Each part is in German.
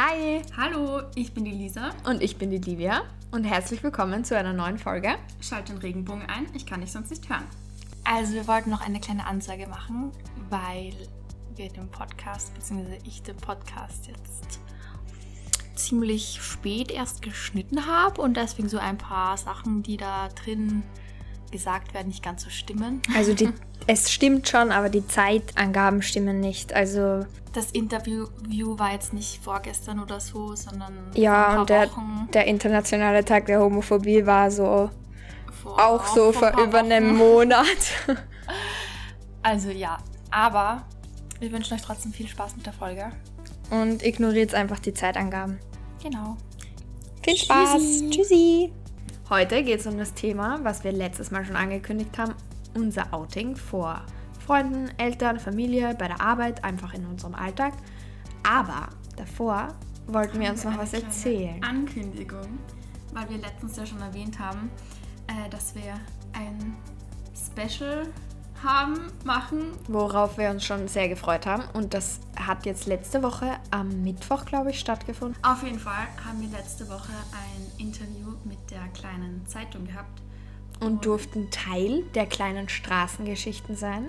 Hi! Hallo, ich bin die Lisa. Und ich bin die Livia. Und herzlich willkommen zu einer neuen Folge. Schalt den Regenbogen ein, ich kann dich sonst nicht hören. Also wir wollten noch eine kleine Ansage machen, weil wir den Podcast, beziehungsweise ich den Podcast jetzt ziemlich spät erst geschnitten habe und deswegen so ein paar Sachen, die da drin gesagt werden, nicht ganz so stimmen. Also die, es stimmt schon, aber die Zeitangaben stimmen nicht. Also Das Interview war jetzt nicht vorgestern oder so, sondern ja, und der, Wochen der internationale Tag der Homophobie war so vor, auch so vor vor über einem Wochen. Monat. Also ja, aber wir wünschen euch trotzdem viel Spaß mit der Folge. Und ignoriert einfach die Zeitangaben. Genau. Viel Spaß. Tschüssi. Tschüssi. Heute geht es um das Thema, was wir letztes Mal schon angekündigt haben, unser Outing vor Freunden, Eltern, Familie, bei der Arbeit, einfach in unserem Alltag. Aber davor wollten wir uns noch Eine was erzählen. Ankündigung, weil wir letztens ja schon erwähnt haben, äh, dass wir ein Special haben, machen. Worauf wir uns schon sehr gefreut haben. Und das hat jetzt letzte Woche am Mittwoch, glaube ich, stattgefunden. Auf jeden Fall haben wir letzte Woche ein Interview mit der kleinen Zeitung gehabt. Und durften Teil der kleinen Straßengeschichten sein,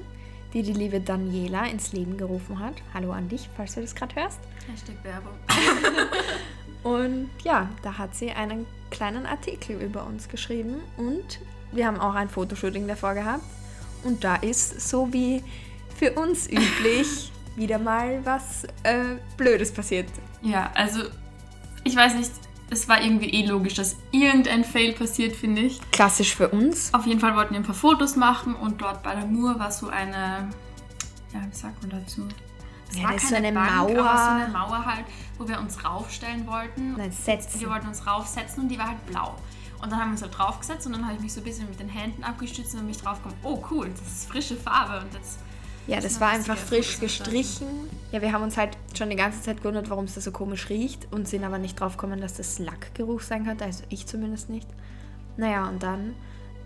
die die liebe Daniela ins Leben gerufen hat. Hallo an dich, falls du das gerade hörst. Hashtag Werbung. Und ja, da hat sie einen kleinen Artikel über uns geschrieben und wir haben auch ein Fotoshooting davor gehabt. Und da ist, so wie für uns üblich, wieder mal was äh, Blödes passiert. Ja, also ich weiß nicht, es war irgendwie eh logisch, dass irgendein Fail passiert, finde ich. Klassisch für uns. Auf jeden Fall wollten wir ein paar Fotos machen und dort bei der Mur war so eine, ja, wie sagt man dazu? Es Ja, war das ist so keine eine Bank, Mauer. aber so eine Mauer halt, wo wir uns raufstellen wollten. Nein, setzen. Wir wollten uns raufsetzen und die war halt blau. Und dann haben wir uns halt draufgesetzt und dann habe ich mich so ein bisschen mit den Händen abgestützt und mich draufgekommen, oh cool, das ist frische Farbe und jetzt Ja, Das war einfach frisch gestrichen. Ja, wir haben uns halt schon die ganze Zeit gewundert, warum es da so komisch riecht und sind aber nicht drauf gekommen, dass das Lackgeruch sein könnte. Also ich zumindest nicht. Naja, und dann.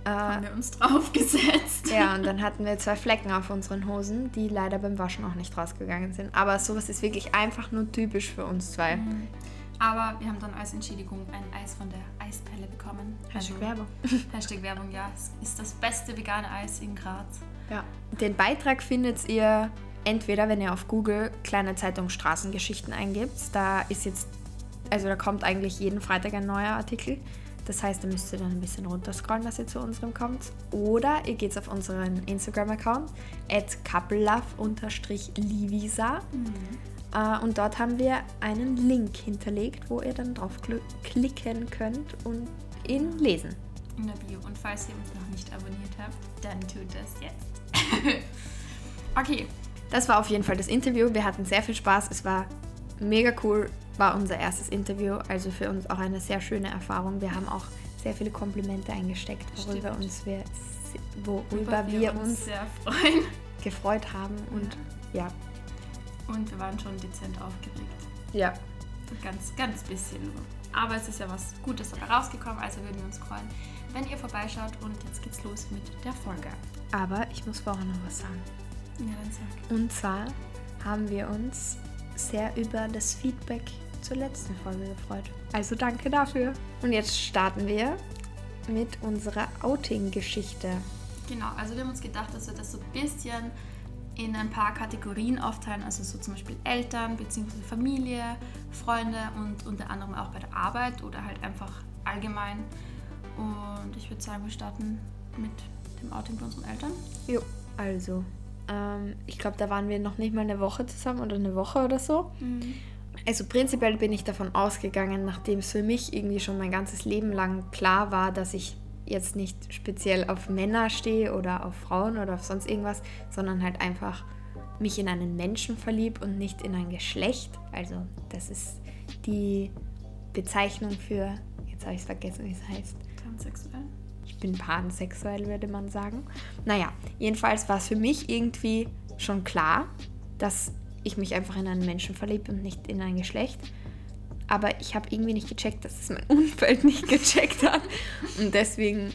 Äh, haben wir uns draufgesetzt. ja, und dann hatten wir zwei Flecken auf unseren Hosen, die leider beim Waschen auch nicht rausgegangen sind. Aber sowas ist wirklich einfach nur typisch für uns zwei. Aber wir haben dann als Entschädigung ein Eis von der Eispelle bekommen. Hashtag Also, Werbung. Hashtag Werbung, ja. Es ist das beste vegane Eis in Graz. Ja. Den Beitrag findet ihr entweder, wenn ihr auf Google kleine Zeitung Straßengeschichten eingibt. Da ist jetzt, also da kommt eigentlich jeden Freitag ein neuer Artikel. Das heißt, da müsst ihr dann ein bisschen runterscrollen, dass ihr zu unserem kommt. Oder ihr geht auf unseren Instagram-Account, at couplelove-livisa. Äh, und dort haben wir einen Link hinterlegt, wo ihr dann drauf kl- klicken könnt und ihn lesen. In der Bio. Und falls ihr uns noch nicht abonniert habt, dann tut das jetzt. okay. Das war auf jeden Fall das Interview. Wir hatten sehr viel Spaß. Es war mega cool. War unser erstes Interview. Also für uns auch eine sehr schöne Erfahrung. Wir haben auch sehr viele Komplimente eingesteckt, worüber, Stimmt. uns wir, worüber wir uns sehr freuen. gefreut haben. Und ja. Und wir waren schon dezent aufgeregt. Ja. Ganz, ganz bisschen nur. Aber es ist ja was Gutes dabei rausgekommen, also würden wir uns freuen, wenn ihr vorbeischaut. Und jetzt geht's los mit der Folge. Aber ich muss vorher noch was sagen. Ja, dann sag. Und zwar haben wir uns sehr über das Feedback zur letzten Folge gefreut. Also danke dafür. Und jetzt starten wir mit unserer Outing-Geschichte. Genau, also wir haben uns gedacht, dass wir das so ein bisschen in ein paar Kategorien aufteilen, also so zum Beispiel Eltern bzw. Familie, Freunde und unter anderem auch bei der Arbeit oder halt einfach allgemein. Und ich würde sagen, wir starten mit dem Outing bei unseren Eltern. Jo, also, ähm, ich glaube, da waren wir noch nicht mal eine Woche zusammen oder eine Woche oder so. Also prinzipiell bin ich davon ausgegangen, nachdem es für mich irgendwie schon mein ganzes Leben lang klar war, dass ich jetzt nicht speziell auf Männer stehe oder auf Frauen oder auf sonst irgendwas, sondern halt einfach mich in einen Menschen verlieb und nicht in ein Geschlecht. Also das ist die Bezeichnung für, jetzt habe ich es vergessen, wie es heißt. Transsexuell. Ich bin pansexuell, würde man sagen. Naja, jedenfalls war es für mich irgendwie schon klar, dass ich mich einfach in einen Menschen verliebe und nicht in ein Geschlecht. Aber ich habe irgendwie nicht gecheckt, dass es mein Umfeld nicht gecheckt hat. Und deswegen,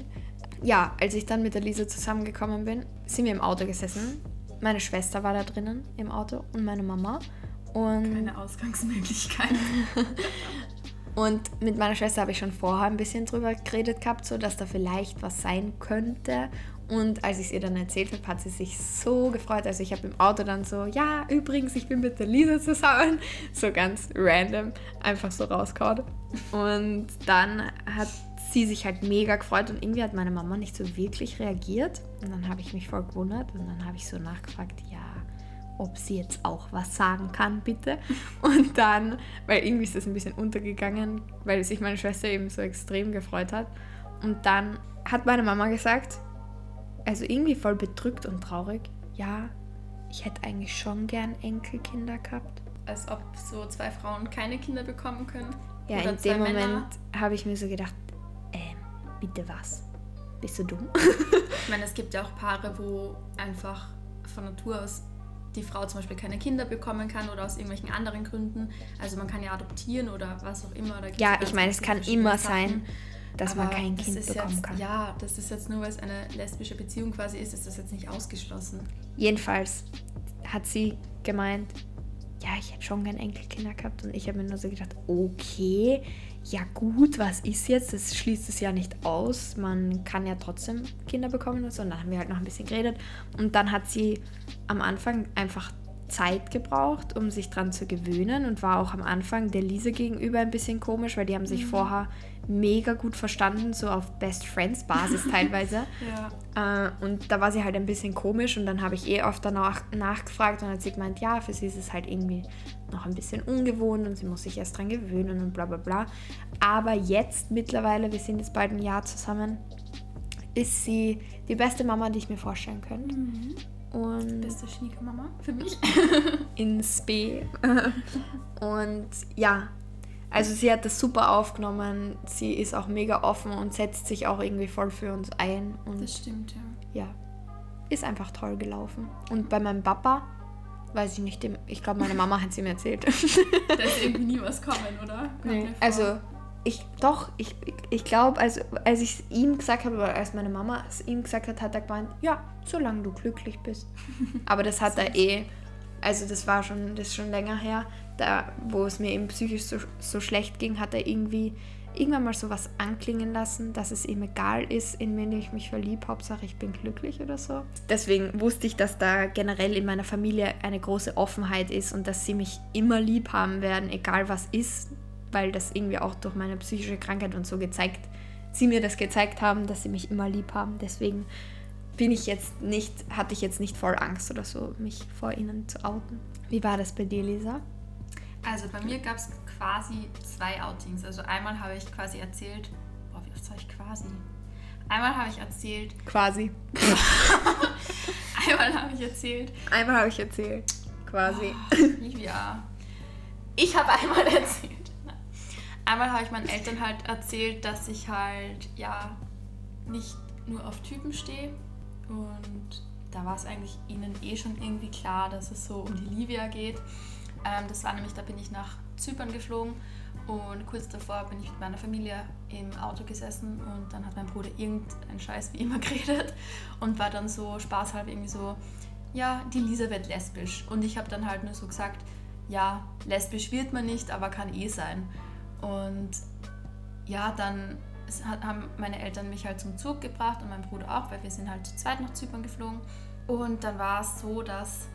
ja, als ich dann mit der Lisa zusammengekommen bin, sind wir im Auto gesessen. Meine Schwester war da drinnen im Auto und meine Mama. Und Keine Ausgangsmöglichkeit. Und mit meiner Schwester habe ich schon vorher ein bisschen drüber geredet gehabt, so dass da vielleicht was sein könnte. Und als ich es ihr dann erzählt habe, hat sie sich so gefreut. Also ich habe im Auto dann so, ja, übrigens, ich bin mit der Lisa zusammen. So ganz random, einfach so rausgehauen. Und dann hat sie sich halt mega gefreut und irgendwie hat meine Mama nicht so wirklich reagiert. Und dann habe ich mich voll gewundert und dann habe ich so nachgefragt, ja, ob sie jetzt auch was sagen kann, bitte. Und dann, weil irgendwie ist das ein bisschen untergegangen, weil sich meine Schwester eben so extrem gefreut hat. Und dann hat meine Mama gesagt, also irgendwie voll bedrückt und traurig, ja, ich hätte eigentlich schon gern Enkelkinder gehabt. Als ob so zwei Frauen keine Kinder bekommen können. Ja, in dem Männer. Moment habe ich mir so gedacht, ähm, bitte was? Bist du dumm? Ich meine, es gibt ja auch Paare, wo einfach von Natur aus die Frau zum Beispiel keine Kinder bekommen kann oder aus irgendwelchen anderen Gründen. Also man kann ja adoptieren oder was auch immer. Ja, ich meine, es kann immer Sachen. sein, dass man Aber kein das Kind bekommen jetzt, kann. Ja, das ist jetzt nur, weil es eine lesbische Beziehung quasi ist, ist das jetzt nicht ausgeschlossen. Jedenfalls hat sie gemeint, ja, ich hätte schon gern Enkelkinder gehabt. Und ich habe mir nur so gedacht, okay, ja gut, was ist jetzt? Das schließt es ja nicht aus. Man kann ja trotzdem Kinder bekommen und so. Und dann haben wir halt noch ein bisschen geredet. Und dann hat sie am Anfang einfach Zeit gebraucht, um sich dran zu gewöhnen und war auch am Anfang der Lise gegenüber ein bisschen komisch, weil die haben sich vorher mega gut verstanden, so auf Best Friends Basis teilweise. Ja. Äh, und da war sie halt ein bisschen komisch und dann habe ich eh oft danach nachgefragt und hat sie gemeint, ja, für sie ist es halt irgendwie noch ein bisschen ungewohnt und sie muss sich erst dran gewöhnen und bla bla bla. Aber jetzt mittlerweile, wir sind jetzt bald ein Jahr zusammen, ist sie die beste Mama, die ich mir vorstellen könnte. Und Beste Schniegermama für mich. in Spee. und ja, also sie hat das super aufgenommen. Sie ist auch mega offen und setzt sich auch irgendwie voll für uns ein. Und Das stimmt, ja. ja, ist einfach toll gelaufen. Und bei meinem Papa, weiß ich nicht, dem, ich glaube, meine Mama hat sie mir erzählt. Da ist irgendwie nie was kommen, oder? Kommt vor. Also, ich, doch, ich, ich glaube, also, als ich es ihm gesagt habe, oder als meine Mama es ihm gesagt hat, hat er gemeint, ja, solange du glücklich bist. Aber das hat er eh, also das war schon, das ist schon länger her, da, wo es mir eben psychisch so, so schlecht ging, hat er irgendwie irgendwann mal sowas anklingen lassen, dass es ihm egal ist, in wen ich mich verliebe, Hauptsache ich bin glücklich oder so. Deswegen wusste ich, dass da generell in meiner Familie eine große Offenheit ist und dass sie mich immer lieb haben werden, egal was ist, weil das irgendwie auch durch meine psychische Krankheit und so gezeigt, sie mir das gezeigt haben, dass sie mich immer lieb haben. Deswegen bin ich jetzt nicht, hatte ich jetzt nicht voll Angst oder so, mich vor ihnen zu outen. Wie war das bei dir, Lisa? Also bei mir gab es quasi zwei Outings. Also einmal habe ich quasi erzählt, boah, wie oft sage ich quasi? Einmal habe ich erzählt, Quasi. einmal habe ich erzählt, Einmal habe ich erzählt. Quasi. Livia. Ich habe einmal erzählt. Einmal habe ich meinen Eltern halt erzählt, dass ich halt, ja, nicht nur auf Typen stehe. Und da war es eigentlich ihnen eh schon irgendwie klar, dass es so um die Livia geht. Ähm, das war nämlich, da bin ich nach Zypern geflogen und kurz davor bin ich mit meiner Familie im Auto gesessen und dann hat mein Bruder irgendeinen Scheiß wie immer geredet und war dann so spaßhalber irgendwie so, ja, die Lisa wird lesbisch. Und ich habe dann halt nur so gesagt, ja, lesbisch wird man nicht, aber kann eh sein. Und ja, dann haben meine Eltern mich halt zum Zug gebracht und mein Bruder auch, weil wir sind halt zu zweit nach Zypern geflogen. Und dann war es so, dass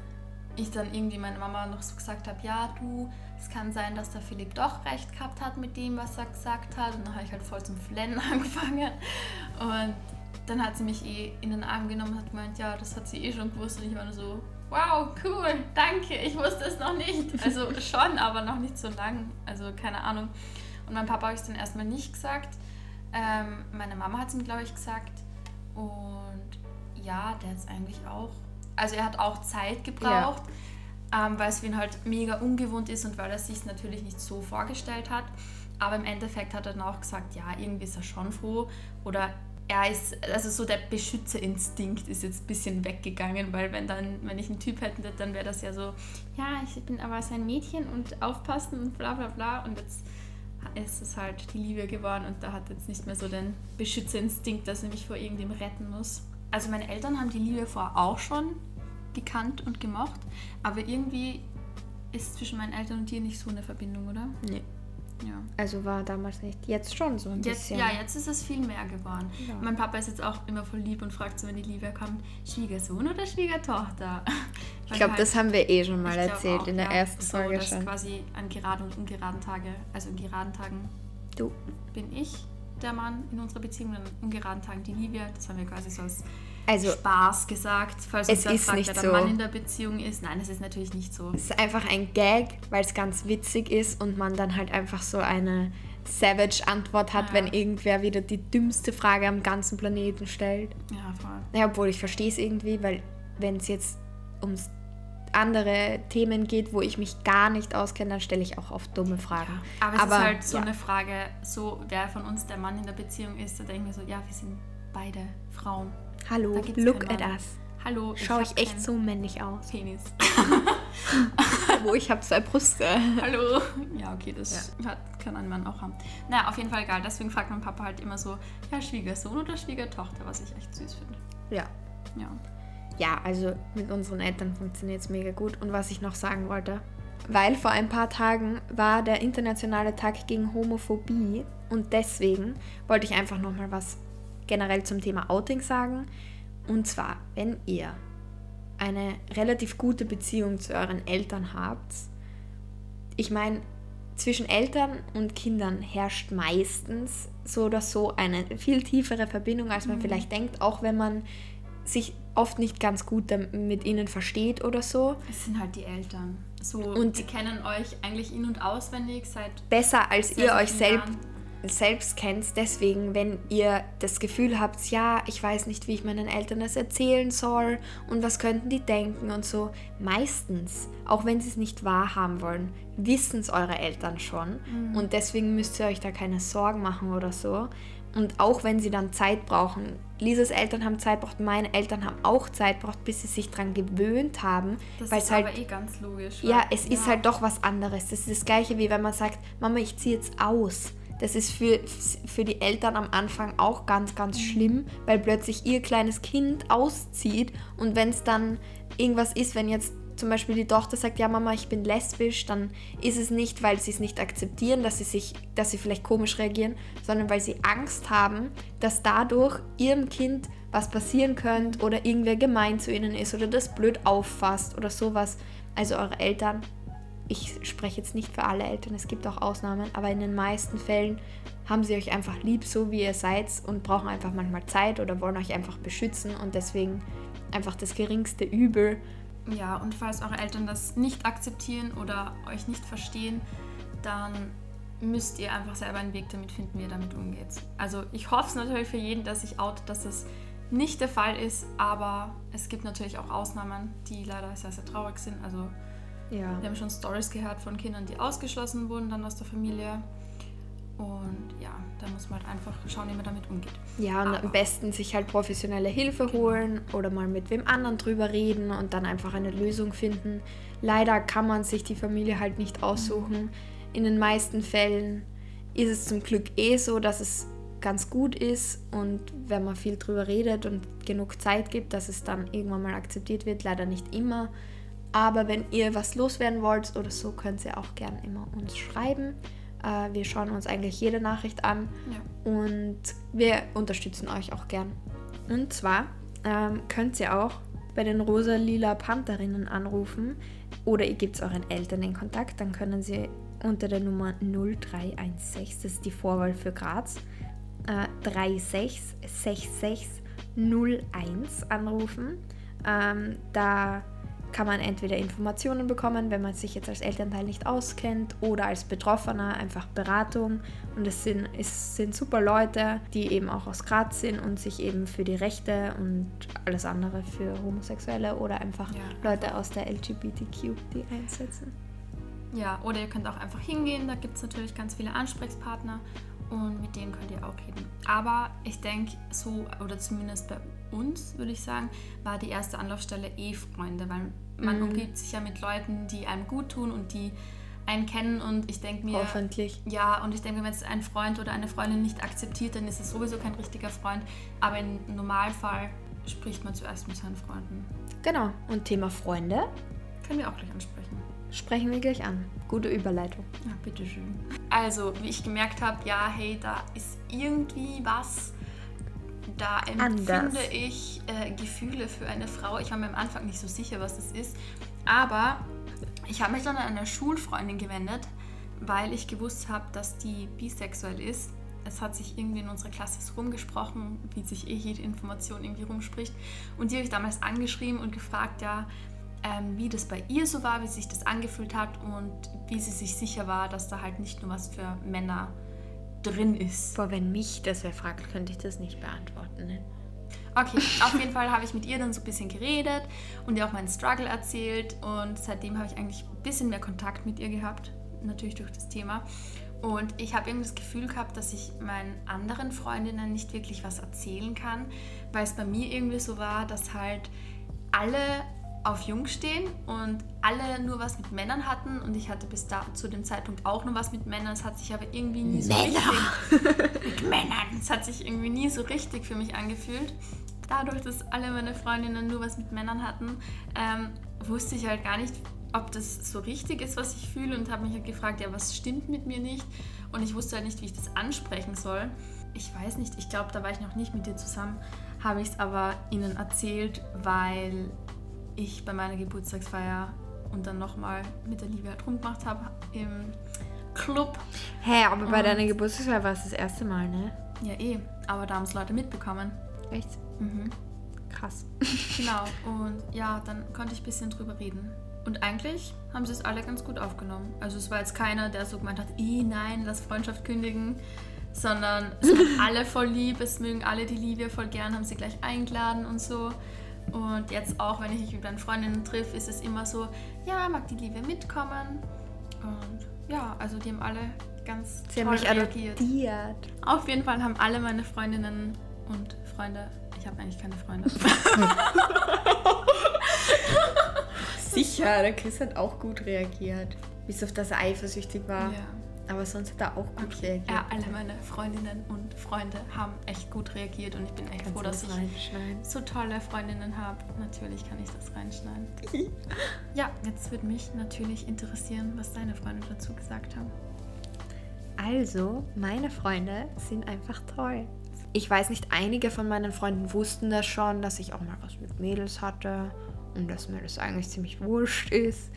ich dann irgendwie meiner Mama noch so gesagt habe, ja du, es kann sein, dass der Philipp doch recht gehabt hat mit dem, was er gesagt hat. Und dann habe ich halt voll zum Flennen angefangen. Und dann hat sie mich eh in den Arm genommen und hat gemeint, ja, das hat sie eh schon gewusst. Und ich war nur so, wow, cool, danke, ich wusste es noch nicht. Also schon, aber noch nicht so lang. Also keine Ahnung. Und meinem Papa habe ich es dann erstmal nicht gesagt. Ähm, meine Mama hat es ihm, glaube ich, gesagt. Und ja, der hat es eigentlich auch. Also er hat auch Zeit gebraucht, ähm, weil es für ihn halt mega ungewohnt ist und weil er sich natürlich nicht so vorgestellt hat. Aber im Endeffekt hat er dann auch gesagt, ja, irgendwie ist er schon froh. Oder er ist, also so der Beschützerinstinkt ist jetzt ein bisschen weggegangen, weil wenn dann, wenn ich einen Typ hätte, dann wäre das ja so, ja, ich bin aber sein Mädchen und aufpassen und bla bla bla. Und jetzt ist es halt die Liebe geworden und da hat jetzt nicht mehr so den Beschützerinstinkt, dass er mich vor irgendwem retten muss. Also meine Eltern haben die Liebe vorher auch schon gekannt und gemocht, aber irgendwie ist zwischen meinen Eltern und dir nicht so eine Verbindung, oder? Nee. Ja. Also war damals nicht. Jetzt schon so ein Jetzt, bisschen. ja, jetzt ist es viel mehr geworden. Ja. Mein Papa ist jetzt auch immer voll lieb und fragt so, wenn die Liebe kommt, Schwiegersohn oder Schwiegertochter? ich glaube, das haben wir eh schon mal erzählt auch, in der ja. ersten so, Folge dass schon. quasi an geraden und ungeraden Tage, also in geraden Tagen Du. bin ich der Mann in unserer Beziehung, und an ungeraden Tagen die Livia. Das haben wir quasi so als Also Spaß gesagt, falls Es ist fragt, nicht wer der so. Mann in der Beziehung ist. Nein, es ist natürlich nicht so. es ist einfach ein Gag, weil es ganz witzig ist und man dann halt einfach so eine Savage-Antwort hat, Ja. wenn irgendwer wieder die dümmste Frage am ganzen Planeten stellt. Ja, voll. Ja, obwohl ich verstehe es irgendwie, weil wenn es jetzt um andere Themen geht, wo ich mich gar nicht auskenne, dann stelle ich auch oft dumme Fragen. Aber es ist halt so ja. eine Frage, so wer von uns der Mann in der Beziehung ist, da denke ich mir so, ja, wir sind beide Frauen. Hallo, look at us. Hallo, Schaue hab ich echt so männlich aus? Penis. Wo ich habe zwei Brüste. Hallo. Ja, okay, das hat, kann ein Mann auch haben. Naja, auf jeden Fall egal. Deswegen fragt mein Papa halt immer so, ja, Schwiegersohn oder Schwiegertochter, was ich echt süß finde. Ja. Ja. Ja, also mit unseren Eltern funktioniert es mega gut. Und was ich noch sagen wollte, weil vor ein paar Tagen war der internationale Tag gegen Homophobie und deswegen wollte ich einfach nochmal was generell zum Thema Outing sagen. Und zwar, wenn ihr eine relativ gute Beziehung zu euren Eltern habt, ich meine, zwischen Eltern und Kindern herrscht meistens so oder so eine viel tiefere Verbindung, als man vielleicht denkt, auch wenn man sich oft nicht ganz gut mit ihnen versteht oder so. Es sind halt die Eltern. So, Und- die kennen euch eigentlich in- und auswendig seit Besser als ihr euch selbst. Selbst kennt. Deswegen, wenn ihr das Gefühl habt, ja, ich weiß nicht, wie ich meinen Eltern das erzählen soll und was könnten die denken und so. Meistens, auch wenn sie es nicht wahrhaben wollen, wissen es eure Eltern schon. Mhm. Und deswegen müsst ihr euch da keine Sorgen machen oder so. Und auch wenn sie dann Zeit brauchen, Lisas Eltern haben Zeit braucht, meine Eltern haben auch Zeit braucht, bis sie sich dran gewöhnt haben, Das weil ist halt aber eh ganz logisch. ja, es ist halt doch was anderes. Das ist das gleiche wie wenn man sagt, Mama, ich ziehe jetzt aus. Das ist für, für die Eltern am Anfang auch ganz, ganz schlimm, weil plötzlich ihr kleines Kind auszieht und wenn es dann irgendwas ist, wenn jetzt zum Beispiel die Tochter sagt, ja Mama, ich bin lesbisch, dann ist es nicht, weil sie es nicht akzeptieren, dass sie sich, dass sie vielleicht komisch reagieren, sondern weil sie Angst haben, dass dadurch ihrem Kind was passieren könnte oder irgendwer gemein zu ihnen ist oder das blöd auffasst oder sowas. Also eure Eltern, ich spreche jetzt nicht für alle Eltern, es gibt auch Ausnahmen, aber in den meisten Fällen haben sie euch einfach lieb, so wie ihr seid und brauchen einfach manchmal Zeit oder wollen euch einfach beschützen und deswegen einfach das geringste Übel. Ja, und falls eure Eltern das nicht akzeptieren oder euch nicht verstehen, dann müsst ihr einfach selber einen Weg damit finden, wie ihr damit umgeht. Also ich hoffe es natürlich für jeden, dass sich outet, dass es nicht der Fall ist, aber es gibt natürlich auch Ausnahmen, die leider sehr, sehr traurig sind. Also Ja. wir haben schon Stories gehört von Kindern, die ausgeschlossen wurden dann aus der Familie. Und ja, da muss man halt einfach schauen, wie man damit umgeht. Ja, und Aber- am besten sich halt professionelle Hilfe holen oder mal mit wem anderen drüber reden und dann einfach eine Lösung finden. Leider kann man sich die Familie halt nicht aussuchen. In den meisten Fällen ist es zum Glück eh so, dass es ganz gut ist und wenn man viel drüber redet und genug Zeit gibt, dass es dann irgendwann mal akzeptiert wird. Leider nicht immer. Aber wenn ihr was loswerden wollt oder so, könnt ihr auch gern immer uns schreiben. Äh, wir schauen uns eigentlich jede Nachricht an Ja. und wir unterstützen euch auch gern. Und zwar ähm, könnt ihr auch bei den rosa-lila Pantherinnen anrufen oder ihr gebt euren Eltern den Kontakt, dann können sie unter der Nummer 0316, das ist die Vorwahl für Graz, äh, 366601 anrufen. Ähm, da kann man entweder Informationen bekommen, wenn man sich jetzt als Elternteil nicht auskennt oder als Betroffener einfach Beratung. Und es sind, es sind super Leute, die eben auch aus Graz sind und sich eben für die Rechte und alles andere für Homosexuelle oder einfach Ja. Leute aus der LGBTQ, die einsetzen. Ja, oder ihr könnt auch einfach hingehen, da gibt es natürlich ganz viele Ansprechpartner und mit denen könnt ihr auch reden. Aber ich denke, so, oder zumindest bei uns, würde ich sagen, war die erste Anlaufstelle eh Freunde, weil man Mhm. umgibt sich ja mit Leuten, die einem gut tun und die einen kennen und ich denke mir, Hoffentlich. ja, und ich denke, wenn jetzt ein Freund oder eine Freundin nicht akzeptiert, dann ist es sowieso kein richtiger Freund, aber im Normalfall spricht man zuerst mit seinen Freunden. Genau. Und Thema Freunde. Können wir auch gleich ansprechen. sprechen wir gleich an. Gute Überleitung. Ja, bitteschön. Also, wie ich gemerkt habe, ja, hey, da ist irgendwie was. Da empfinde Anders. ich äh, Gefühle für eine Frau. Ich war mir am Anfang nicht so sicher, was das ist. Aber ich habe mich dann an eine Schulfreundin gewendet, weil ich gewusst habe, dass die bisexuell ist. Es hat sich irgendwie in unserer Klasse so rumgesprochen, wie sich eh jede Information irgendwie rumspricht. Und die habe ich damals angeschrieben und gefragt, ja, ähm, wie das bei ihr so war, wie sich das angefühlt hat und wie sie sich sicher war, dass da halt nicht nur was für Männer drin ist. Boah, wenn mich das wer fragt, könnte ich das nicht beantworten. Ne? Okay, auf jeden Fall habe ich mit ihr dann so ein bisschen geredet und ihr auch meinen Struggle erzählt und seitdem habe ich eigentlich ein bisschen mehr Kontakt mit ihr gehabt, natürlich durch das Thema. Und ich habe irgendwie das Gefühl gehabt, dass ich meinen anderen Freundinnen nicht wirklich was erzählen kann, weil es bei mir irgendwie so war, dass halt alle auf Jungs stehen und alle nur was mit Männern hatten und ich hatte bis da zu dem Zeitpunkt auch nur was mit Männern. Es hat sich aber irgendwie nie so Männer. richtig mit Männern. Es hat sich irgendwie nie so richtig für mich angefühlt. Dadurch, dass alle meine Freundinnen nur was mit Männern hatten, ähm, wusste ich halt gar nicht, ob das so richtig ist, was ich fühle und habe mich halt gefragt, ja, was stimmt mit mir nicht? Und ich wusste halt nicht, wie ich das ansprechen soll. Ich weiß nicht, ich glaube, da war ich noch nicht mit dir zusammen, habe ich es aber ihnen erzählt, weil ich bei meiner Geburtstagsfeier und dann nochmal mit der Liebe halt rumgemacht habe im Club. Hä, aber bei Und- deiner Geburtstagsfeier war es das erste Mal, ne? Ja, eh, aber da haben es Leute mitbekommen. Echt? Mhm. Krass. Genau, und ja, dann konnte ich ein bisschen drüber reden. Und eigentlich haben sie es alle ganz gut aufgenommen. Also es war jetzt keiner, der so gemeint hat, "Ih, nein, lass Freundschaft kündigen, sondern es waren alle voll lieb, es mögen alle die Liebe voll gern, haben sie gleich eingeladen und so. Und jetzt auch, wenn ich mich mit meinen Freundinnen triff, ist es immer so, ja, mag die Liebe mitkommen? Und ja, also die haben alle ganz Sie toll reagiert. adoptiert. Auf jeden Fall haben alle meine Freundinnen und Freunde, ich habe eigentlich keine Freunde, Sicher, der Chris hat auch gut reagiert. Bis auf das er eifersüchtig war. Ja. Aber sonst hat er auch gut Okay. reagiert. Ja, alle meine Freundinnen und Freunde haben echt gut reagiert und ich bin echt Kannst froh, dass das ich so tolle Freundinnen habe. Natürlich kann ich das reinschneiden. ja, jetzt würde mich natürlich interessieren, was deine Freunde dazu gesagt haben. Also, meine Freunde sind einfach toll. Ich weiß nicht, einige von meinen Freunden wussten das schon, dass ich auch mal was mit Mädels hatte und dass mir das eigentlich ziemlich wurscht ist.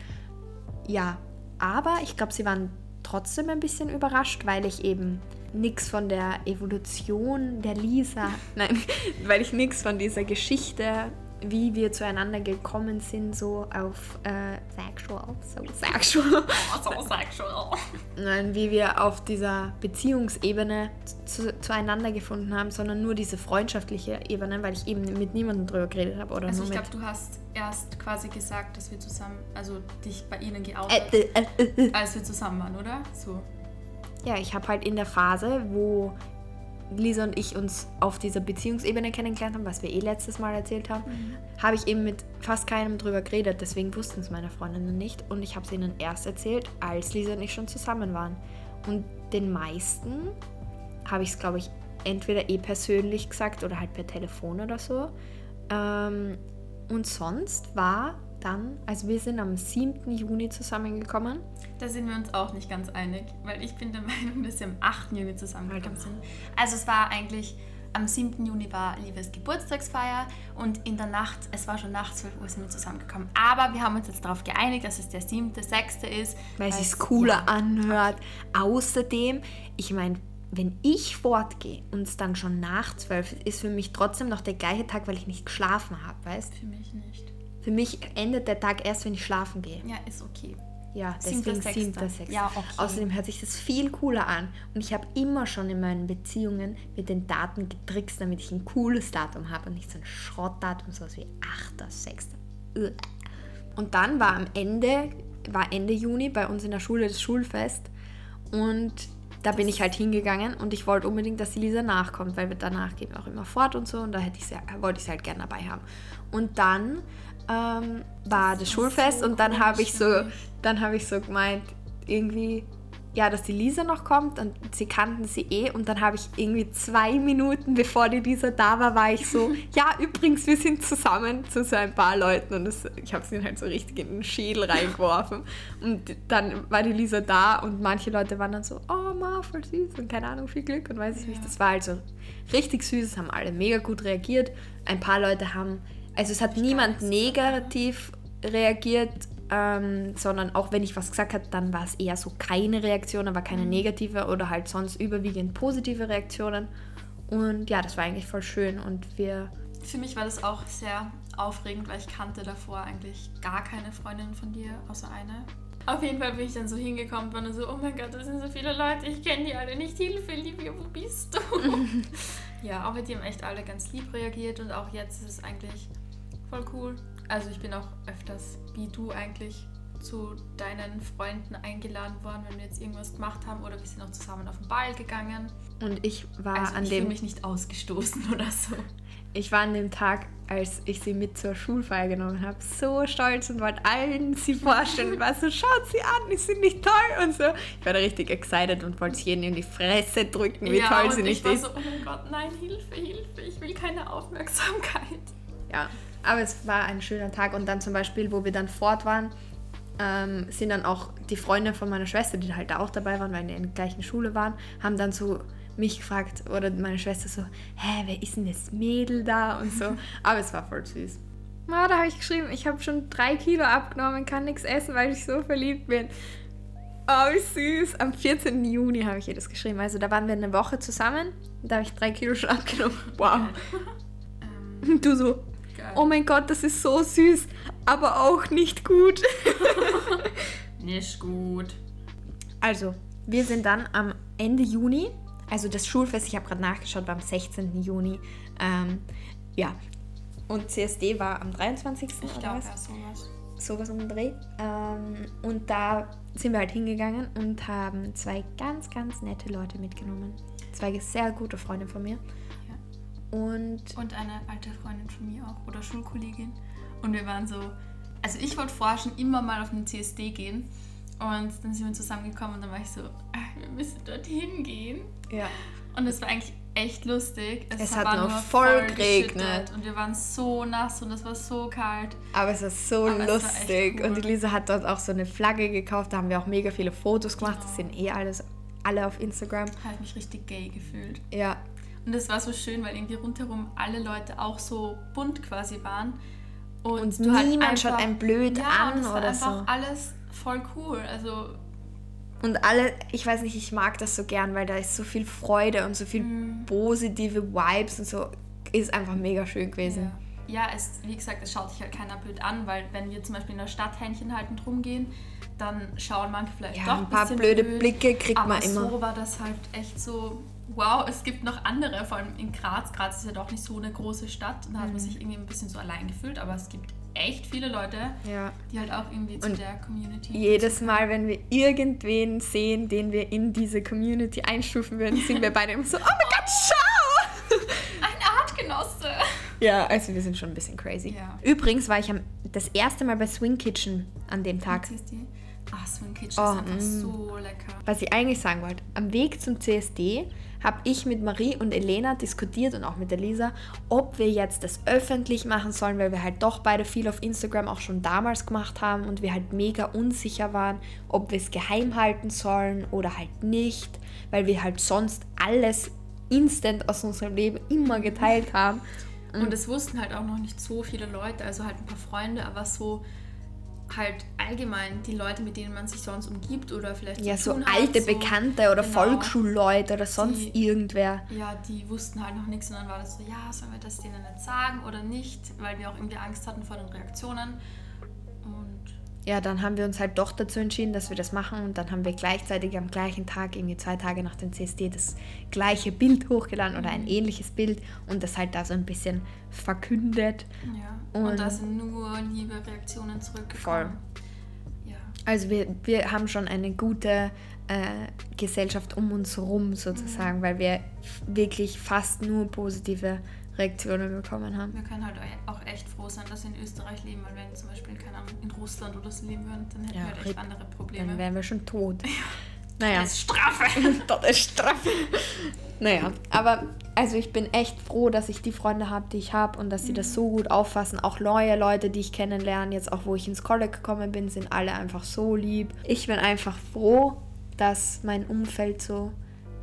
Ja, aber ich glaube, sie waren trotzdem ein bisschen überrascht, weil ich eben nichts von der Evolution der Lisa, nein, weil ich nichts von dieser Geschichte, wie wir zueinander gekommen sind, so auf äh, sexual, so sexual, Oh, so sexual. Nein, wie wir auf dieser Beziehungsebene zu, zueinander gefunden haben, sondern nur diese freundschaftliche Ebene, weil ich eben mit niemandem drüber geredet habe oder Also ich glaube, du hast erst quasi gesagt, dass wir zusammen, also dich bei ihnen Äh, geoutet, äh, äh, äh. als wir zusammen waren, oder? So. Ja, ich habe halt in der Phase, wo Lisa und ich uns auf dieser Beziehungsebene kennengelernt haben, was wir eh letztes Mal erzählt haben, habe ich eben mit fast keinem drüber geredet. Deswegen wussten es meine Freundinnen nicht. Und ich habe es ihnen erst erzählt, als Lisa und ich schon zusammen waren. Und den meisten habe ich es, glaube ich, entweder eh persönlich gesagt oder halt per Telefon oder so. Ähm, und sonst war dann, also wir sind am 7. Juni zusammengekommen. Da sind wir uns auch nicht ganz einig, weil ich bin der Meinung, dass wir am 8. Juni zusammengekommen Alter. sind. Also es war eigentlich, am 7. Juni war Liebes Geburtstagsfeier und in der Nacht, es war schon nach 12 Uhr, sind wir zusammengekommen. Aber wir haben uns jetzt darauf geeinigt, dass es der 7., 6. ist. weil es sich cooler ja, anhört. Außerdem, ich meine, wenn ich fortgehe und es dann schon nach zwölf ist, ist für mich trotzdem noch der gleiche Tag, weil ich nicht geschlafen habe, weißt? Für mich nicht. Für mich endet der Tag erst, wenn ich schlafen gehe. Ja, ist okay. Ja, deswegen Sechster. siebter, sechster. Ja, okay. Außerdem hört sich das viel cooler an. Und ich habe immer schon in meinen Beziehungen mit den Daten getrickst, damit ich ein cooles Datum habe und nicht so ein Schrottdatum, sowas wie 8., 6. Ugh. Und dann war am Ende, war Ende Juni bei uns in der Schule das Schulfest. Und da bin ich halt hingegangen und ich wollte unbedingt, dass die Lisa nachkommt, weil wir danach gehen wir auch immer fort und so und da hätte ich sie, wollte ich sie halt gerne dabei haben. Und dann ähm, war das, Das Schulfest so und dann habe ich so, mich. dann habe ich so gemeint, irgendwie, ja, dass die Lisa noch kommt und sie kannten sie eh und dann habe ich irgendwie zwei Minuten bevor die Lisa da war, war ich so, ja, übrigens, wir sind zusammen zu so ein paar Leuten und das, ich habe sie halt so richtig in den Schädel reingeworfen und dann war die Lisa da und manche Leute waren dann so, oh, ma, voll süß und keine Ahnung, viel Glück und weiß ich ja. nicht. Das war also richtig süß, es haben alle mega gut reagiert. Ein paar Leute haben, also es hat niemand negativ reagiert, ähm, sondern auch wenn ich was gesagt habe, dann war es eher so keine Reaktion, aber keine mhm. negative oder halt sonst überwiegend positive Reaktionen. Und ja, das war eigentlich voll schön und wir. Für mich war das auch sehr aufregend, weil ich kannte davor eigentlich gar keine Freundin von dir, außer eine. Auf jeden Fall bin ich dann so hingekommen und so, oh mein Gott, das sind so viele Leute, ich kenne die alle nicht. Hilfe, Livia, wo bist du? ja, auch die haben echt alle ganz lieb reagiert und auch jetzt ist es eigentlich voll cool. Also ich bin auch öfters wie du eigentlich zu deinen Freunden eingeladen worden, wenn wir jetzt irgendwas gemacht haben oder wir sind auch zusammen auf den Ball gegangen. Und ich war also an ich dem. Ich mich nicht ausgestoßen oder so. Ich war an dem Tag, als ich sie mit zur Schulfeier genommen habe, so stolz und wollte allen sie vorstellen und war so, schaut sie an, ist sie nicht toll und so. Ich war da richtig excited und wollte jedem in die Fresse drücken, wie ja, toll sie nicht ist. Ja, und ich war so, oh mein Gott, nein, Hilfe, Hilfe, ich will keine Aufmerksamkeit. Ja, aber es war ein schöner Tag und dann zum Beispiel, wo wir dann fort waren, ähm, sind dann auch die Freunde von meiner Schwester, die halt auch dabei waren, weil wir in der gleichen Schule waren, haben dann so mich gefragt oder meine Schwester so, hä, wer ist denn das Mädel da und so. Aber es war voll süß. Ja, da habe ich geschrieben, ich habe schon drei Kilo abgenommen, kann nichts essen, weil ich so verliebt bin. Oh, wie süß. Am 14. Juni habe ich ihr das geschrieben. Also da waren wir eine Woche zusammen. Da habe ich drei Kilo schon abgenommen. Wow. Ähm. du so, Geil. Oh mein Gott, das ist so süß, aber auch nicht gut. nicht gut. Also, wir sind dann am Ende Juni, also das Schulfest, ich habe gerade nachgeschaut, war am 16. Juni. Ähm, ja, und CSD war am 23. Ich glaube, ja, sowas. Sowas um den Dreh. Ähm, und da sind wir halt hingegangen und haben zwei ganz, ganz nette Leute mitgenommen. Zwei sehr gute Freunde von mir. Und, und eine alte Freundin von mir auch oder Schulkollegin. Und wir waren so, also ich wollte vorher schon immer mal auf einen CSD gehen. Und dann sind wir zusammengekommen und dann war ich so, ah, wir müssen dorthin gehen. Ja. Und es war eigentlich echt lustig. Es, es hat nur voll geregnet. Und wir waren so nass und es war so kalt. Aber es war so Aber lustig. War cool. Und die Lisa hat dort auch so eine Flagge gekauft. Da haben wir auch mega viele Fotos gemacht. Genau. Das sind eh alles alle auf Instagram. Habe ich mich richtig gay gefühlt. Ja, und das war so schön, weil irgendwie rundherum alle Leute auch so bunt quasi waren. Und, und niemand halt einfach, schaut einen blöd ja, an und oder so. alles voll cool. Also und alle, ich weiß nicht, ich mag das so gern, weil da ist so viel Freude und so viel mm. positive Vibes und so. Ist einfach mega schön gewesen. Ja. ja, es, wie gesagt, es schaut sich halt keiner blöd an, weil wenn wir zum Beispiel in der Stadt Händchen haltend rumgehen, dann schauen manche vielleicht ja, doch ein paar blöde blöd, Blicke kriegt man immer. so war das halt echt so wow, es gibt noch andere, vor allem in Graz. Graz ist ja doch nicht so eine große Stadt. Da hat man mhm. sich irgendwie ein bisschen so allein gefühlt, aber es gibt echt viele Leute, ja. die halt auch irgendwie zu und der Community. Jedes Mal, wenn wir irgendwen sehen, den wir in diese Community einstufen würden, sind wir beide immer so, oh mein Gott, schau! Ein Artgenosse! Ja, also wir sind schon ein bisschen crazy. Ja. Übrigens war ich am, das erste Mal bei Swing Kitchen an dem Tag. Ach, Swing Kitchen oh, ist einfach mm. so lecker. Was ich eigentlich sagen wollte, am Weg zum CSD habe ich mit Marie und Elena diskutiert und auch mit der Lisa, ob wir jetzt das öffentlich machen sollen, weil wir halt doch beide viel auf Instagram auch schon damals gemacht haben und wir halt mega unsicher waren, ob wir es geheim halten sollen oder halt nicht, weil wir halt sonst alles instant aus unserem Leben immer geteilt haben. Und es wussten halt auch noch nicht so viele Leute, also halt ein paar Freunde, aber so halt allgemein die Leute, mit denen man sich sonst umgibt oder vielleicht ja so alte hat, so, Bekannte oder genau, Volksschulleute oder sonst die, irgendwer. Ja, die wussten halt noch nichts und dann war das so, ja, sollen wir das denen nicht sagen oder nicht, weil wir auch irgendwie Angst hatten vor den Reaktionen ja, dann haben wir uns halt doch dazu entschieden, dass wir das machen und dann haben wir gleichzeitig am gleichen Tag, irgendwie zwei Tage nach dem CSD, das gleiche Bild hochgeladen oder ein mhm. ähnliches Bild und das halt da so ein bisschen verkündet. Ja, und, und da sind nur liebe Reaktionen zurückgekommen. Voll. Ja. Also wir, wir haben schon eine gute äh, Gesellschaft um uns herum sozusagen, mhm. weil wir wirklich fast nur positive Reaktionen bekommen haben. Wir können halt auch echt froh sein, dass wir in Österreich leben, weil wenn zum Beispiel keine Ahnung, in Russland oder so leben würden, dann hätten ja, wir halt echt andere Probleme. Dann wären wir schon tot. Naja. Todesstrafe. Todesstrafe. naja, aber also ich bin echt froh, dass ich die Freunde habe, die ich habe und dass sie das so gut auffassen. Auch neue Leute, die ich kennenlerne, jetzt auch wo ich ins College gekommen bin, sind alle einfach so lieb. Ich bin einfach froh, dass mein Umfeld so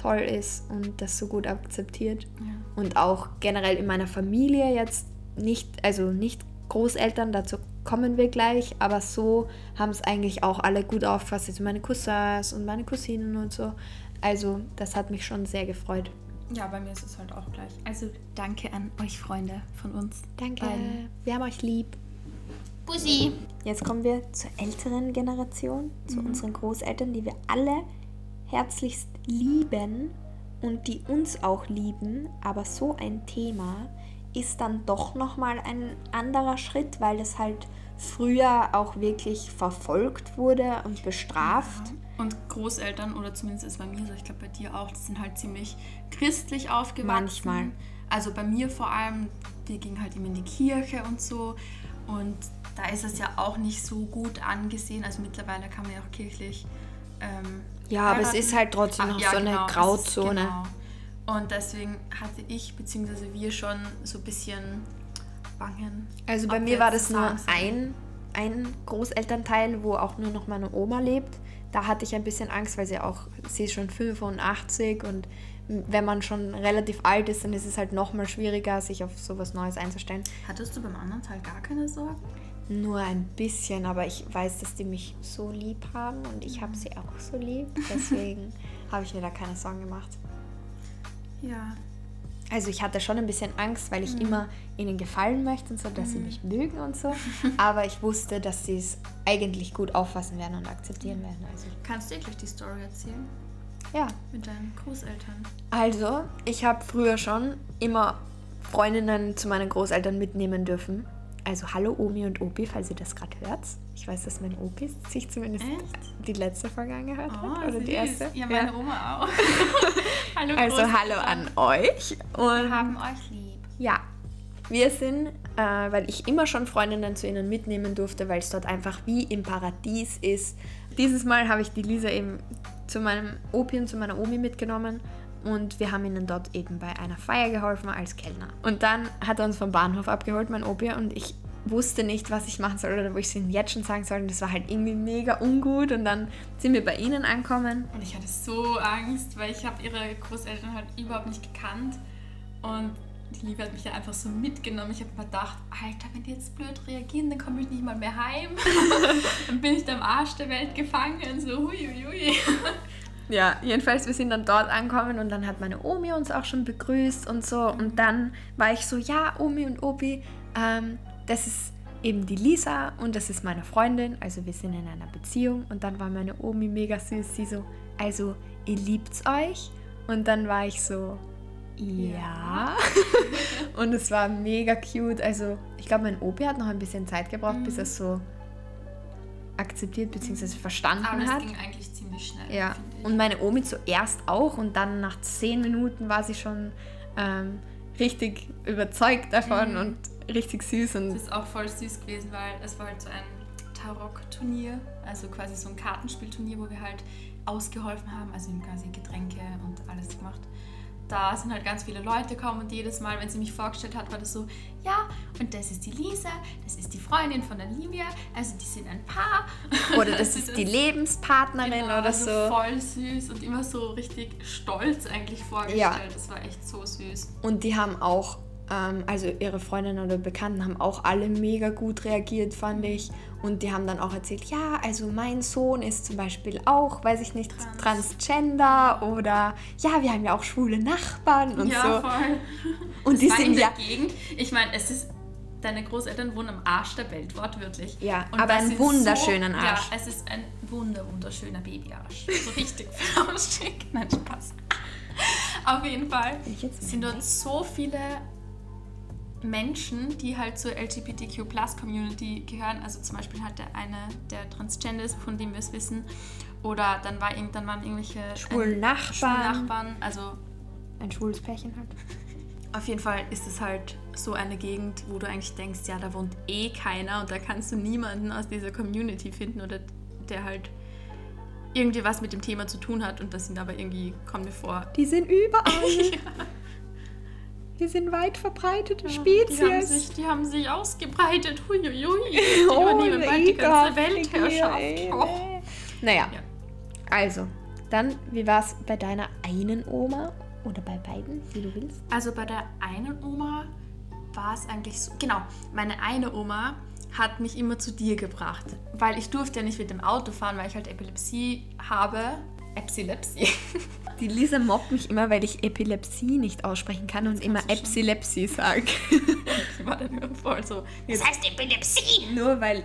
toll ist und das so gut akzeptiert. Ja. Und auch generell in meiner Familie jetzt nicht, also nicht Großeltern, dazu kommen wir gleich, aber so haben es eigentlich auch alle gut aufgefasst, jetzt meine Cousins und meine Cousinen und so. Also das hat mich schon sehr gefreut. Ja, bei mir ist es halt auch gleich. Also danke an euch Freunde von uns. Danke. beiden. Wir haben euch lieb. Bussi. Jetzt kommen wir zur älteren Generation, zu unseren Großeltern, die wir alle herzlichst lieben und die uns auch lieben. Aber so ein Thema ist dann doch nochmal ein anderer Schritt, weil es halt früher auch wirklich verfolgt wurde und bestraft. Und Großeltern, oder zumindest ist bei mir so, ich glaube bei dir auch, die sind halt ziemlich christlich aufgewachsen. Manchmal. Also bei mir vor allem, die ging halt immer in die Kirche und so. Und da ist es ja auch nicht so gut angesehen. Also mittlerweile kann man ja auch kirchlich. Ähm, Ja, aber es ist halt trotzdem noch so eine ist- Grauzone. genau. Und deswegen hatte ich, beziehungsweise wir schon so ein bisschen Bangen. Also bei mir war das nur ein, ein Großelternteil, wo auch nur noch meine Oma lebt. Da hatte ich ein bisschen Angst, weil sie auch, sie ist schon 85 und wenn man schon relativ alt ist, dann ist es halt nochmal schwieriger, sich auf sowas Neues einzustellen. Hattest du beim anderen Teil gar keine Sorgen? Nur ein bisschen, aber ich weiß, dass die mich so lieb haben und ich habe sie auch so lieb. Deswegen habe ich mir da keine Sorgen gemacht. Ja. Also ich hatte schon ein bisschen Angst, weil ich immer ihnen gefallen möchte und so, dass sie mich mögen und so. Aber ich wusste, dass sie es eigentlich gut auffassen werden und akzeptieren werden. Also Kannst du dir gleich die Story erzählen? ja. Mit deinen Großeltern. Also ich habe früher schon immer Freundinnen zu meinen Großeltern mitnehmen dürfen. Also hallo Omi und Opi, falls ihr das gerade hört. Ich weiß, dass mein Opi sich zumindest Echt? die letzte Folge angehört hat. Oh, Oder süß. die erste. Ja, meine Oma auch. hallo Also hallo an euch. Und Wir haben euch lieb. Ja, wir sind, äh, weil ich immer schon Freundinnen zu ihnen mitnehmen durfte, weil es dort einfach wie im Paradies ist. Dieses Mal habe ich die Lisa eben zu meinem Opi und zu meiner Omi mitgenommen und wir haben ihnen dort eben bei einer Feier geholfen als Kellner. Und dann hat er uns vom Bahnhof abgeholt, mein Opi, und ich wusste nicht, was ich machen soll oder wo ich es ihnen jetzt schon sagen soll. Und das war halt irgendwie mega ungut und dann sind wir bei ihnen angekommen. Und ich hatte so Angst, weil ich habe ihre Großeltern halt überhaupt nicht gekannt. Und die Liebe hat mich ja einfach so mitgenommen. Ich habe mir gedacht, Alter, wenn die jetzt blöd reagieren, dann komme ich nicht mal mehr heim. dann bin ich da am Arsch der Welt gefangen. So, hui, hui, hui. Ja, jedenfalls, wir sind dann dort angekommen und dann hat meine Omi uns auch schon begrüßt und so. Und dann war ich so, ja, Omi und Opi, ähm, das ist eben die Lisa und das ist meine Freundin. Also wir sind in einer Beziehung. Und dann war meine Omi mega süß. Sie so, also ihr liebt's euch? Und dann war ich so, ja. und es war mega cute. Also ich glaube, mein Opi hat noch ein bisschen Zeit gebraucht, bis er es so akzeptiert bzw. verstanden Aber hat. das ging eigentlich ziemlich schnell. Ja. Und meine Omi zuerst auch und dann nach zehn Minuten war sie schon ähm, richtig überzeugt davon Mhm. und richtig süß und Das ist auch voll süß gewesen, weil es war halt so ein Tarok-Turnier, also quasi so ein Kartenspielturnier, wo wir halt ausgeholfen haben, also eben quasi Getränke und alles gemacht. Da sind halt ganz viele Leute gekommen und jedes Mal, wenn sie mich vorgestellt hat, war das so, ja, und das ist die Lisa, das ist die Freundin von der Livia, also die sind ein Paar. oder das Also ist die Lebenspartnerin Genau, oder also so. voll süß und immer so richtig stolz eigentlich vorgestellt. Ja. Das war echt so süß. Und die haben auch, also ihre Freundinnen oder Bekannten haben auch alle mega gut reagiert, fand ich. Und die haben dann auch erzählt, ja, also mein Sohn ist zum Beispiel auch, weiß ich nicht, Trans. transgender oder ja, wir haben ja auch schwule Nachbarn und ja, so. voll. Und Das die in sind der ja Gegend. Ich meine, es ist. Deine Großeltern wohnen am Arsch der Welt, wortwörtlich. Ja, Und aber einen wunderschönen Arsch. Ja, es ist ein wunder, wunderschöner Babyarsch. So richtig flauschig. Nein, Spaß. Auf jeden Fall sind dort so viele Menschen, die halt zur LGBTQ-Plus-Community gehören. Also zum Beispiel halt der eine, der transgender ist, von dem wir es wissen. Oder dann, war, dann waren irgendwelche Schwulen Nachbarn. schwulen Nachbarn. Also ein schwules Pärchen halt. auf jeden Fall ist es halt so eine Gegend, wo du eigentlich denkst, ja, da wohnt eh keiner und da kannst du niemanden aus dieser Community finden oder der halt irgendwie was mit dem Thema zu tun hat und das sind aber irgendwie, kommt mir vor. Die sind überall. ja. Die sind weit verbreitete ja, Spezies. Die haben, sich, die haben sich ausgebreitet. Huiuiui. Die oh, übernehmen bald die ganze Weltherrschaft. Oh. Naja, ja. also, dann, wie war es bei deiner einen Oma oder bei beiden, wie du willst? Also bei der einen Oma war es eigentlich so. Genau, meine eine Oma hat mich immer zu dir gebracht, weil ich durfte ja nicht mit dem Auto fahren, weil ich halt Epilepsie habe. Epilepsie. Die Lisa mobbt mich immer, weil ich Epilepsie nicht aussprechen kann und immer Epilepsie sage. Ich war dann immer voll so. Das heißt Epilepsie! Nur weil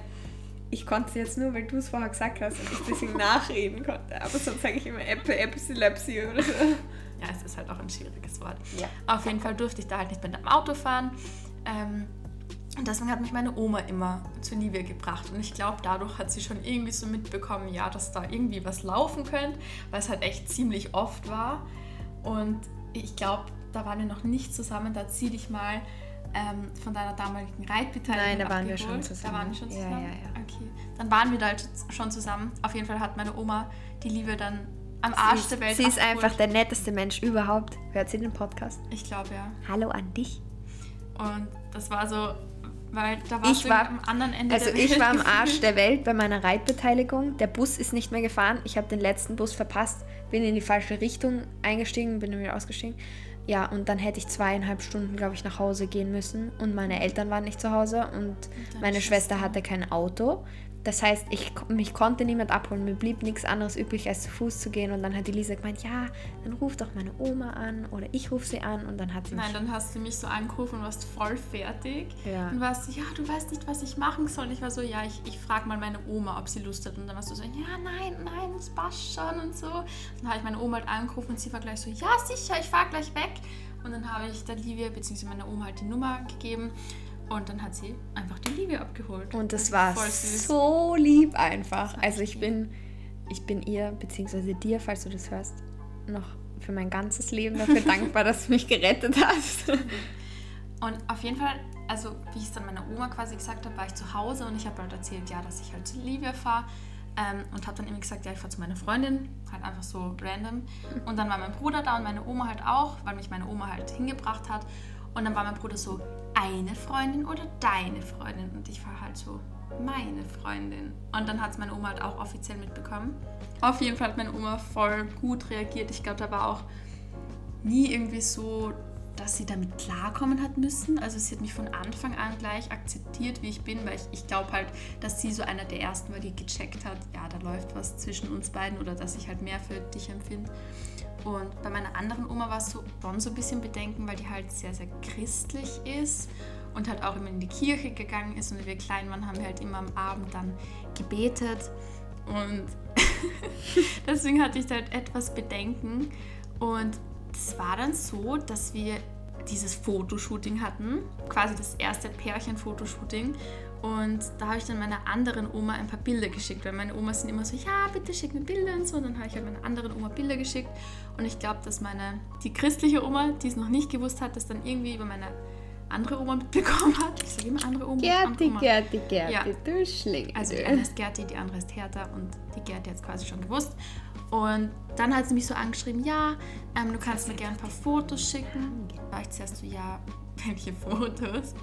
ich konnte es jetzt nur, weil du es vorher gesagt hast und ich ein bisschen nachreden konnte. Aber sonst sage ich immer Epi Epilepsie oder so. Ja, es ist halt auch ein schwieriges Wort. Ja. Auf jeden Fall durfte ich da halt nicht mit dem Auto fahren. Ähm, und deswegen hat mich meine Oma immer zu Livia gebracht. Und ich glaube, dadurch hat sie schon irgendwie so mitbekommen, ja, dass da irgendwie was laufen könnte, weil es halt echt ziemlich oft war. Und ich glaube, da waren wir noch nicht zusammen. Da zieh dich mal ähm, von deiner damaligen Reitbeteiligung Nein, da waren wir schon zusammen. Da waren wir schon zusammen? Ja, ja, ja. Okay. Dann waren wir da halt schon zusammen. Auf jeden Fall hat meine Oma die Liebe dann am Arsch sie der Welt Sie ist abgeholt. einfach der netteste Mensch überhaupt. Hört sie den Podcast? Ich glaube, ja. Hallo an dich. Und das war so, weil da warst ich war, am anderen Ende also der Welt. Also ich war am Arsch der Welt bei meiner Reitbeteiligung. Der Bus ist nicht mehr gefahren. Ich habe den letzten Bus verpasst, bin in die falsche Richtung eingestiegen, bin wieder ausgestiegen. Ja, und dann hätte ich zweieinhalb Stunden, glaube ich, nach Hause gehen müssen. Und meine Eltern waren nicht zu Hause und, und meine Schwester hatte kein Auto. Das heißt, ich, mich konnte niemand abholen. Mir blieb nichts anderes übrig, als zu Fuß zu gehen. Und dann hat die Lisa gemeint, ja, dann ruf doch meine Oma an oder ich rufe sie an. Und dann hat sie Nein, dann hast du mich so angerufen und warst voll fertig. Ja. Und warst ja, du weißt nicht, was ich machen soll. Und ich war so, ja, ich, ich frage mal meine Oma, ob sie Lust hat. Und dann warst du so, ja, nein, nein, das passt schon und so. Dann habe ich meine Oma halt angerufen und sie war gleich so, ja, sicher, ich fahre gleich weg. Und dann habe ich der Livia bzw. meiner Oma halt die Nummer gegeben. Und dann hat sie einfach die Liebe abgeholt. Und das, war so lieb einfach. Also ich bin, ich bin ihr, beziehungsweise dir, falls du das hörst, noch für mein ganzes Leben dafür dankbar, dass du mich gerettet hast. Und auf jeden Fall, also wie ich es dann meiner Oma quasi gesagt habe, war ich zu Hause und ich habe halt erzählt, ja, dass ich halt zu Livia fahre. Ähm, und habe dann immer gesagt, ja, ich fahre zu meiner Freundin, halt einfach so random. Und dann war mein Bruder da und meine Oma halt auch, weil mich meine Oma halt hingebracht hat. Und dann war mein Bruder so, eine Freundin oder deine Freundin? Und ich war halt so, meine Freundin. Und dann hat es meine Oma halt auch offiziell mitbekommen. Auf jeden Fall hat meine Oma voll gut reagiert. Ich glaube, da war auch nie irgendwie so, dass sie damit klarkommen hat müssen. Also sie hat mich von Anfang an gleich akzeptiert, wie ich bin, weil ich, ich glaube halt, dass sie so einer der ersten war, die gecheckt hat, ja, da läuft was zwischen uns beiden oder dass ich halt mehr für dich empfinde. Und bei meiner anderen Oma war es so, schon so ein bisschen Bedenken, weil die halt sehr, sehr christlich ist und halt auch immer in die Kirche gegangen ist. Und wir klein waren, haben wir halt immer am Abend dann gebetet. Und deswegen hatte ich da halt etwas Bedenken. Und es war dann so, dass wir dieses Fotoshooting hatten, quasi das erste Pärchen-Fotoshooting. Und da habe ich dann meiner anderen Oma ein paar Bilder geschickt, weil meine Omas sind immer so, ja, bitte schick mir Bilder und so. Und dann habe ich halt meiner anderen Oma Bilder geschickt. Und ich glaube, dass meine, die christliche Oma, die es noch nicht gewusst hat, das dann irgendwie über meine andere Oma mitbekommen hat. Ich sage immer andere Oma. Gerti, Oma. Gerti, Gerti, ja. du Schlingel. Also die eine ist Gerti, die andere ist Hertha und die Gerti hat es quasi schon gewusst. Und dann hat sie mich so angeschrieben, ja, ähm, du kannst mir gerne ein paar Fotos schicken. Da war ich zuerst so, ja, welche Fotos?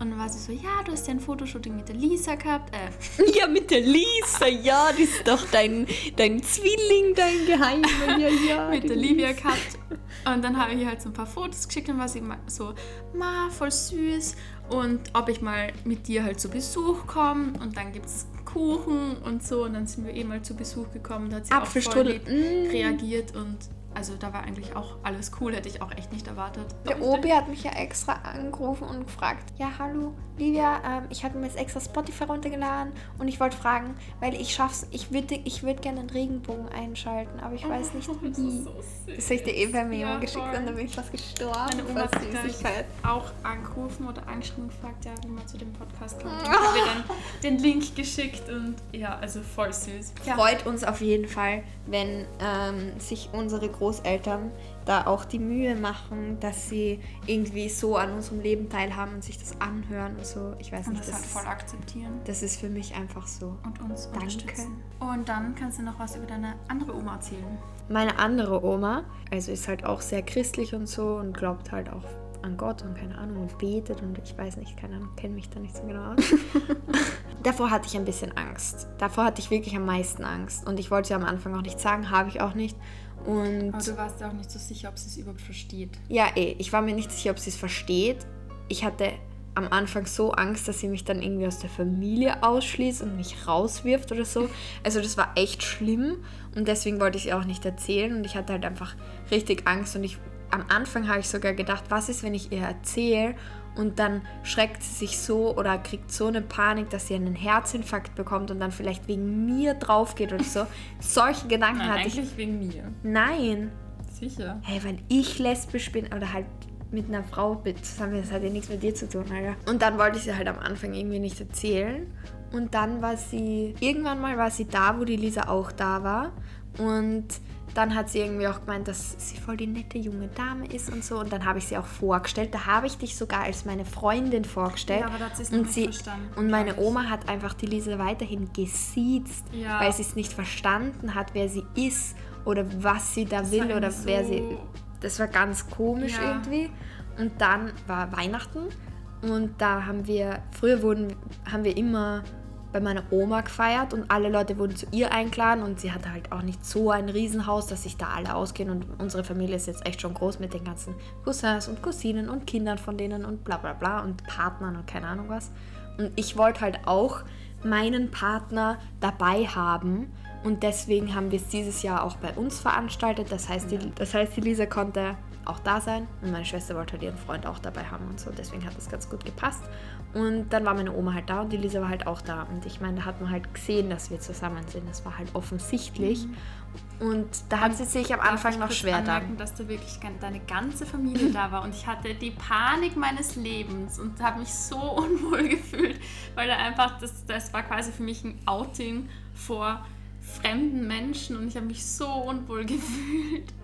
Und dann war sie so, ja, du hast ja ein Fotoshooting mit der Lisa gehabt. Äh. Ja, mit der Lisa, ja, das ist doch dein, dein Zwilling, dein Geheimer. Ja, ja, mit der Livia gehabt. Und dann habe ich halt so ein paar Fotos geschickt und war sie so, ma, voll süß. Und ob ich mal mit dir halt zu Besuch komme. Und dann gibt es Kuchen und so. Und dann sind wir eh mal zu Besuch gekommen. Da hat sie auch voll lieb mm. reagiert und also da war eigentlich auch alles cool, hätte ich auch echt nicht erwartet. Der Obi hat mich ja extra angerufen und gefragt, ja hallo Livia, ähm, ich habe mir jetzt extra Spotify runtergeladen und ich wollte fragen, weil ich schaff's, ich würde ich würd gerne einen Regenbogen einschalten, aber ich oh, weiß nicht wie. Das, ist so das habe ich dir eben bei mir ja, geschickt und dann bin ich fast gestorben. Meine Oma hat Süßigkeit. auch angerufen oder angeschrieben und gefragt, ja, wie man zu dem Podcast kommt. Ich habe ihr dann den Link geschickt und ja, also voll süß. Ja. Freut uns auf jeden Fall, wenn ähm, sich unsere großen Großeltern da auch die Mühe machen, dass sie irgendwie so an unserem Leben teilhaben und sich das anhören und so. Ich weiß Und nicht, das halt voll akzeptieren das ist für mich einfach so. und uns Danke. unterstützen. Und dann kannst du noch was über deine andere Oma erzählen. Meine andere Oma, also ist halt auch sehr christlich und so und glaubt halt auch an Gott und keine Ahnung und betet und ich weiß nicht, keine Ahnung, kenne mich da nicht so genau aus. Davor hatte ich ein bisschen Angst. Davor hatte ich wirklich am meisten Angst und ich wollte ja am Anfang auch nicht sagen, habe ich auch nicht. Und Aber du warst ja auch nicht so sicher, ob sie es überhaupt versteht. ja, eh, ich war mir nicht sicher, ob sie es versteht. Ich hatte am Anfang so Angst, dass sie mich dann irgendwie aus der Familie ausschließt und mich rauswirft oder so. Also das war echt schlimm und deswegen wollte ich es ihr auch nicht erzählen und ich hatte halt einfach richtig Angst und ich am Anfang habe ich sogar gedacht, was ist, wenn ich ihr erzähle und dann schreckt sie sich so oder kriegt so eine Panik, dass sie einen Herzinfarkt bekommt und dann vielleicht wegen mir drauf geht oder so. Solche Gedanken Nein, hatte ich. eigentlich wegen mir. Nein, Sicher. Hey, weil ich lesbisch bin oder halt mit einer Frau bin zusammen, das hat ja nichts mit dir zu tun, Alter. Und dann wollte ich sie halt am Anfang irgendwie nicht erzählen. Und dann war sie, irgendwann mal war sie da, wo die Lisa auch da war. Und dann hat sie irgendwie auch gemeint, dass sie voll die nette junge Dame ist und so. Und dann habe ich sie auch vorgestellt. Da habe ich dich sogar als meine Freundin vorgestellt. Ja, aber da hat sie's noch und nicht sie verstanden, Und meine ich. Oma hat einfach die Lisa weiterhin gesiezt, Ja. weil sie es nicht verstanden hat, wer sie ist oder was sie da will war oder irgendwie wer so- sie. Das war ganz komisch Ja. irgendwie. Und dann war Weihnachten und da haben wir, früher wurden, haben wir immer bei meiner Oma gefeiert und alle Leute wurden zu ihr eingeladen und sie hatte halt auch nicht so ein Riesenhaus, dass sich da alle ausgehen und unsere Familie ist jetzt echt schon groß mit den ganzen Cousins und Cousinen und Kindern von denen und bla bla bla und Partnern und keine Ahnung was. Und ich wollte halt auch meinen Partner dabei haben und deswegen haben wir es dieses Jahr auch bei uns veranstaltet. Das heißt, die, das heißt, die Lisa konnte auch da sein und meine Schwester wollte halt ihren Freund auch dabei haben und so. Deswegen hat das ganz gut gepasst. Und dann war meine Oma halt da und die Lisa war halt auch da. Und ich meine, da hat man halt gesehen, dass wir zusammen sind. Das war halt offensichtlich. Und da hat sie sich am Anfang ich noch schwer da. dass da wirklich deine ganze Familie da war und ich hatte die Panik meines Lebens und habe mich so unwohl gefühlt, weil da einfach, das, das war quasi für mich ein Outing vor fremden Menschen und ich habe mich so unwohl gefühlt.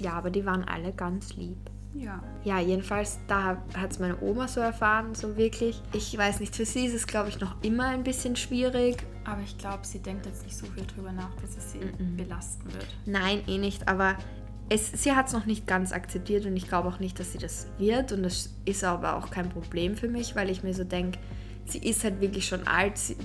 Ja, aber die waren alle ganz lieb. Ja. Ja, jedenfalls, da hat es meine Oma so erfahren, so wirklich. Ich weiß nicht, für sie ist es, glaube ich, noch immer ein bisschen schwierig. Aber ich glaube, sie denkt jetzt nicht so viel drüber nach, dass es sie belasten wird. Nein, eh nicht, aber es, sie hat es noch nicht ganz akzeptiert und ich glaube auch nicht, dass sie das wird. Und das ist aber auch kein Problem für mich, weil ich mir so denke, sie ist halt wirklich schon alt. Sie,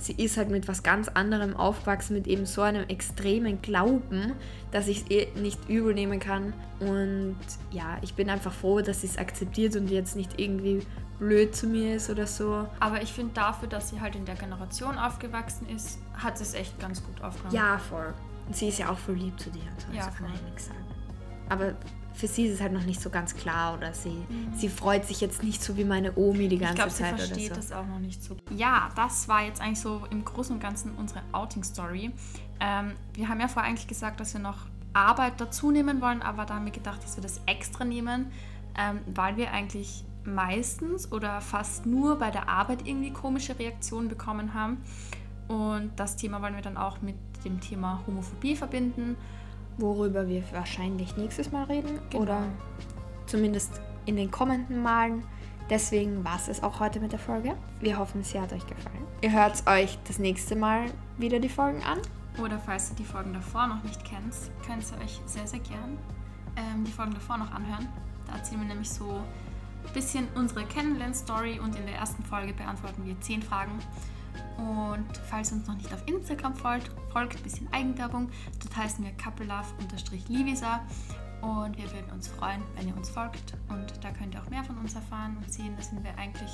sie ist halt mit was ganz anderem aufgewachsen, mit eben so einem extremen Glauben, dass ich es ihr nicht übel nehmen kann. Und ja, ich bin einfach froh, dass sie es akzeptiert und jetzt nicht irgendwie blöd zu mir ist oder so. Aber ich finde dafür, dass sie halt in der Generation aufgewachsen ist, hat sie es echt ganz gut aufgenommen. Ja, voll. Und sie ist ja auch voll lieb zu dir. und So, Ja, also kann voll. ja nichts sagen. Aber für sie ist es halt noch nicht so ganz klar oder sie, sie freut sich jetzt nicht so wie meine Omi die Mhm. Ich ganze glaube, sie Zeit versteht oder so. das auch noch nicht so. Ja, das war jetzt eigentlich so im Großen und Ganzen unsere Outing-Story. Ähm, wir haben ja vorher eigentlich gesagt, dass wir noch Arbeit dazu nehmen wollen, aber da haben wir gedacht, dass wir das extra nehmen, ähm, weil wir eigentlich meistens oder fast nur bei der Arbeit irgendwie komische Reaktionen bekommen haben. Und das Thema wollen wir dann auch mit dem Thema Homophobie verbinden. Worüber wir wahrscheinlich nächstes Mal reden Genau. oder zumindest in den kommenden Malen. Deswegen war es es auch heute mit der Folge. Wir hoffen, sie hat euch gefallen. Ihr hört euch das nächste Mal wieder die Folgen an. Oder falls ihr die Folgen davor noch nicht kennt, könnt ihr euch sehr, sehr gern ähm, die Folgen davor noch anhören. Da erzählen wir nämlich so ein bisschen unsere Kennenlern-Story und in der ersten Folge beantworten wir 10 Fragen. Und falls ihr uns noch nicht auf Instagram folgt, folgt ein bisschen Eigenwerbung. Dort heißen wir coupledove-livisa und wir würden uns freuen, wenn ihr uns folgt. Und da könnt ihr auch mehr von uns erfahren und sehen. Da sind wir eigentlich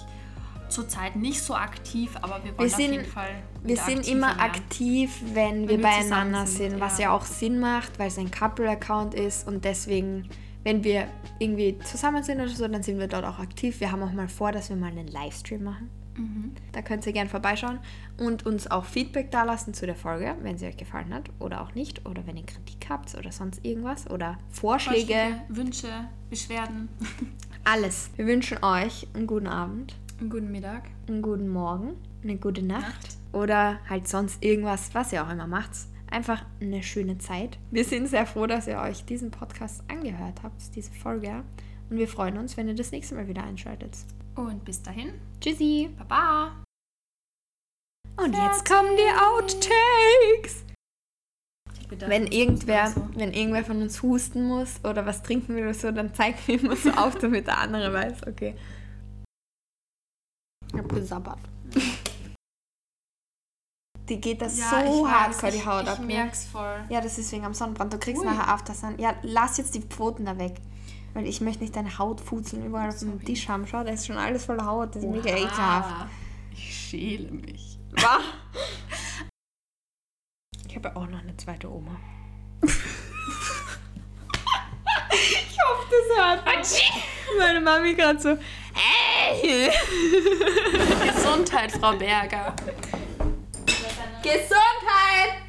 zurzeit nicht so aktiv, aber wir wollen Wir auf sind- jeden Fall Wir sind immer werden. aktiv, wenn, wir wir beieinander sind, sind, was ja. ja auch Sinn macht, weil es ein Couple-Account ist und deswegen, wenn wir irgendwie zusammen sind oder so, dann sind wir dort auch aktiv. Wir haben auch mal vor, dass wir mal einen Livestream machen. Mhm. Da könnt ihr gerne vorbeischauen und uns auch Feedback dalassen zu der Folge, wenn sie euch gefallen hat oder auch nicht. Oder wenn ihr Kritik habt oder sonst irgendwas oder Vorschläge. Vorschläge, Wünsche, Beschwerden. Alles. Wir wünschen euch einen guten Abend, Einen guten Mittag. einen guten Morgen, eine gute Nacht, Nacht. oder halt sonst irgendwas, was ihr auch immer macht. einfach eine schöne Zeit. Wir sind sehr froh, dass ihr euch diesen Podcast angehört habt, diese Folge. Und wir freuen uns, wenn ihr das nächste Mal wieder einschaltet. Und bis dahin, Tschüssi. Baba! Und jetzt kommen die Outtakes. Ich bedacht, Wenn irgendwer, so. wenn irgendwer von uns husten muss oder was trinken will oder so, dann zeigt mir immer so auf, damit der andere weiß, okay. Ich hab gesabbert. Die geht das Ja, so ich hardcore die ich- Haut ich ab. ne? merk's voll. Ja, das ist wegen am Sonnenbrand. Du kriegst Ui. nachher Aftersun. Ja, lass jetzt die Pfoten da weg. Weil ich möchte nicht deine Haut fuzeln überall auf dem. Tisch haben. Schau, da ist schon alles voller Haut. Das ist mega ekelhaft. Ich schäle mich. Ich habe ja auch noch eine zweite Oma. ich hoffe, das hört man. Meine Mami gerade so. Ey! Gesundheit, Frau Berger. Gesundheit!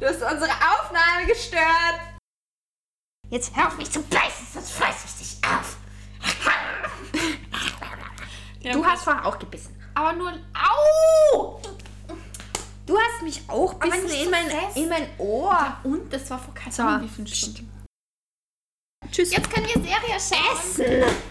Du hast unsere Aufnahme gestört. Jetzt hör auf mich zu beißen, sonst fress ich dich auf. Du hast vorhin auch gebissen. aber nur. Au! Du hast mich auch bissen nicht in, so mein, in mein Ohr. Und das war vor keiner So. Stunden. Tschüss. Jetzt können wir Serie schauen. Essen.